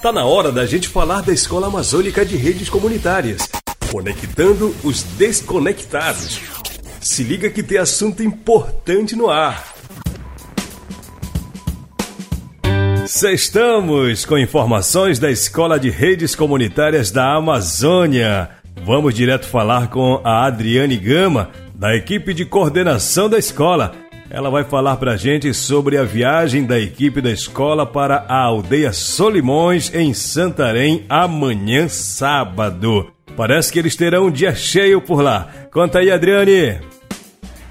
Tá na hora da gente falar da Escola Amazônica de Redes Comunitárias, conectando os desconectados. Se liga que tem assunto importante no ar. Estamos com informações da Escola de Redes Comunitárias da Amazônia. Vamos direto falar com a Adriane Gama, da equipe de coordenação da escola ela vai falar para a gente sobre a viagem da equipe da escola para a aldeia Solimões, em Santarém, amanhã sábado. Parece que eles terão um dia cheio por lá. Conta aí, Adriane!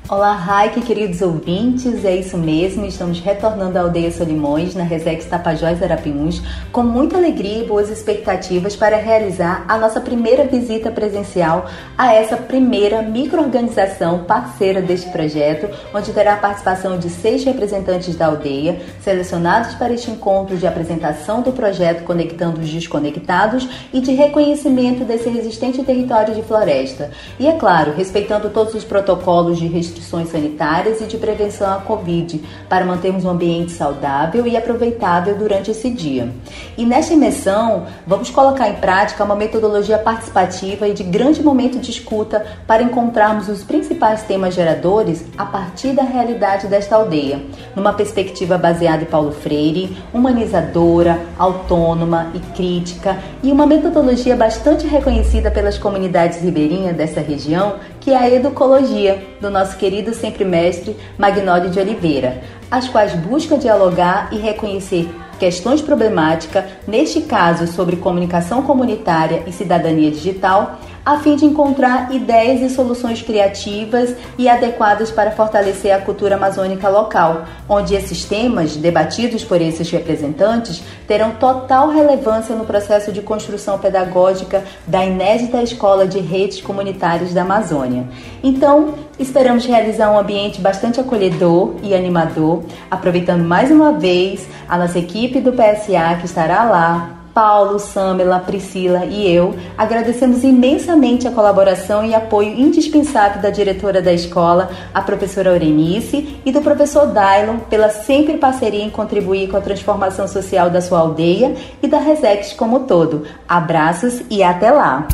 Olá, Raik, queridos ouvintes, é isso mesmo, estamos retornando à aldeia Solimões, na Resex Tapajós Arapiuns, com muita alegria e boas expectativas para realizar a nossa primeira visita presencial a essa primeira microorganização parceira deste projeto, onde terá a participação de seis representantes da aldeia, selecionados para este encontro de apresentação do projeto Conectando os Desconectados e de reconhecimento desse resistente território de floresta. E é claro, respeitando todos os protocolos de restrição restrições sanitárias e de prevenção à Covid, para mantermos um ambiente saudável e aproveitável durante esse dia. E nesta imersão, vamos colocar em prática uma metodologia participativa e de grande momento de escuta para encontrarmos os principais temas geradores a partir da realidade desta aldeia, numa perspectiva baseada em Paulo Freire, humanizadora, autônoma e crítica, e uma metodologia bastante reconhecida pelas comunidades ribeirinhas dessa região, que é a educologia, do nosso querido sempre mestre Magnólio de Oliveira, as quais busca dialogar e reconhecer questões problemáticas, neste caso sobre comunicação comunitária e cidadania digital, a fim de encontrar ideias e soluções criativas e adequadas para fortalecer a cultura amazônica local, onde esses temas, debatidos por esses representantes, terão total relevância no processo de construção pedagógica da inédita Escola de Redes Comunitárias da Amazônia. Então, esperamos realizar um ambiente bastante acolhedor e animador, aproveitando mais uma vez a nossa equipe do PSA que estará lá Paulo, Samela, Priscila e eu agradecemos imensamente a colaboração e apoio indispensável da diretora da escola, a professora Aurenice, e do professor Dylon pela sempre parceria em contribuir com a transformação social da sua aldeia e da Resex como todo. Abraços e até lá!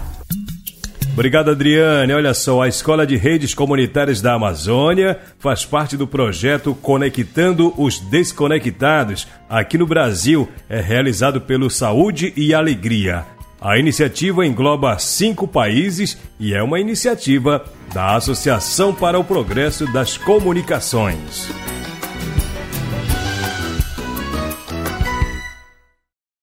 Obrigado, Adriane. Olha só, a Escola de Redes Comunitárias da Amazônia faz parte do projeto Conectando os Desconectados. Aqui no Brasil, é realizado pelo Saúde e Alegria. A iniciativa engloba cinco países e é uma iniciativa da Associação para o Progresso das Comunicações.